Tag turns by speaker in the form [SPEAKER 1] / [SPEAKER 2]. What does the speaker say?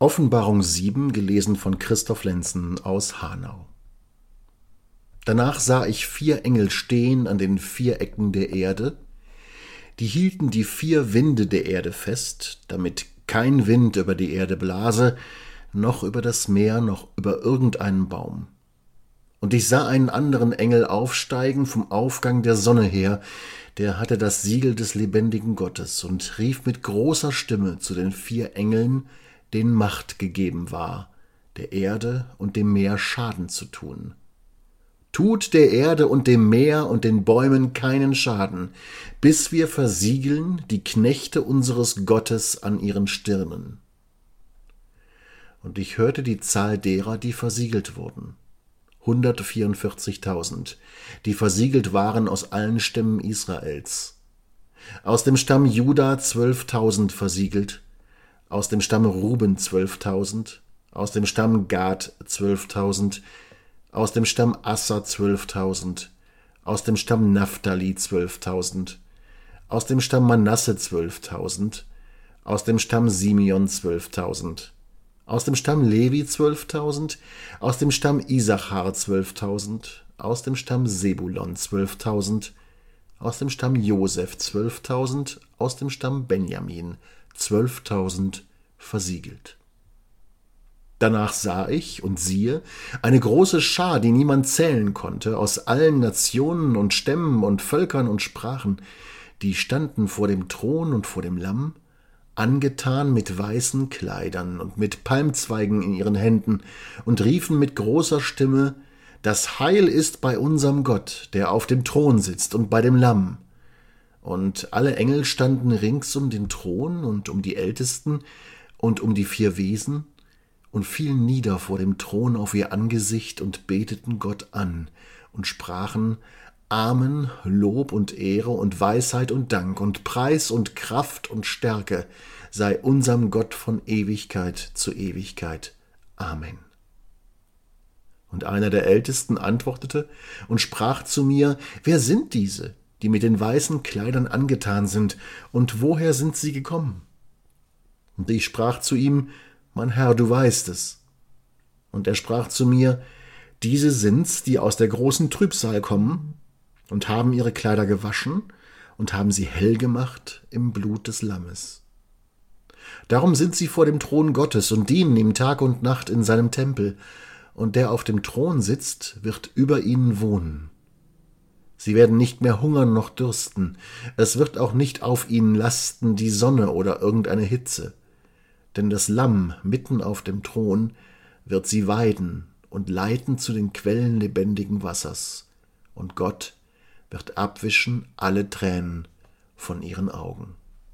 [SPEAKER 1] Offenbarung 7, gelesen von Christoph Lenzen aus Hanau. Danach sah ich vier Engel stehen an den vier Ecken der Erde, die hielten die vier Winde der Erde fest, damit kein Wind über die Erde blase, noch über das Meer, noch über irgendeinen Baum. Und ich sah einen anderen Engel aufsteigen vom Aufgang der Sonne her, der hatte das Siegel des lebendigen Gottes und rief mit großer Stimme zu den vier Engeln, denen Macht gegeben war, der Erde und dem Meer Schaden zu tun. Tut der Erde und dem Meer und den Bäumen keinen Schaden, bis wir versiegeln die Knechte unseres Gottes an ihren Stirnen. Und ich hörte die Zahl derer, die versiegelt wurden. 144.000, die versiegelt waren aus allen Stämmen Israels. Aus dem Stamm Juda 12.000 versiegelt, aus dem Stamm Ruben 12.000, aus dem Stamm Gad 12.000, aus dem Stamm Assa 12.000, aus dem Stamm Naphtali 12.000, aus dem Stamm Manasse 12.000, aus dem Stamm Simeon 12.000, aus dem Stamm Levi 12.000, aus dem Stamm Isachar 12.000, aus dem Stamm Sebulon 12.000, aus dem Stamm Josef 12.000, aus dem Stamm Benjamin 12.000 versiegelt. Danach sah ich und siehe eine große Schar, die niemand zählen konnte, aus allen Nationen und Stämmen und Völkern und Sprachen, die standen vor dem Thron und vor dem Lamm, angetan mit weißen Kleidern und mit Palmzweigen in ihren Händen, und riefen mit großer Stimme Das Heil ist bei unserem Gott, der auf dem Thron sitzt, und bei dem Lamm. Und alle Engel standen rings um den Thron und um die Ältesten und um die vier Wesen und fielen nieder vor dem Thron auf ihr Angesicht und beteten Gott an und sprachen Amen, Lob und Ehre und Weisheit und Dank und Preis und Kraft und Stärke sei unserem Gott von Ewigkeit zu Ewigkeit. Amen. Und einer der Ältesten antwortete und sprach zu mir, Wer sind diese, die mit den weißen Kleidern angetan sind, und woher sind sie gekommen? Und ich sprach zu ihm, Mein Herr, du weißt es. Und er sprach zu mir, Diese sind's, die aus der großen Trübsal kommen, und haben ihre Kleider gewaschen und haben sie hell gemacht im Blut des Lammes. Darum sind sie vor dem Thron Gottes und dienen ihm Tag und Nacht in seinem Tempel, und der auf dem Thron sitzt, wird über ihnen wohnen. Sie werden nicht mehr hungern noch dürsten, es wird auch nicht auf ihnen lasten die Sonne oder irgendeine Hitze, denn das Lamm mitten auf dem Thron wird sie weiden und leiten zu den Quellen lebendigen Wassers, und Gott wird abwischen alle Tränen von ihren Augen.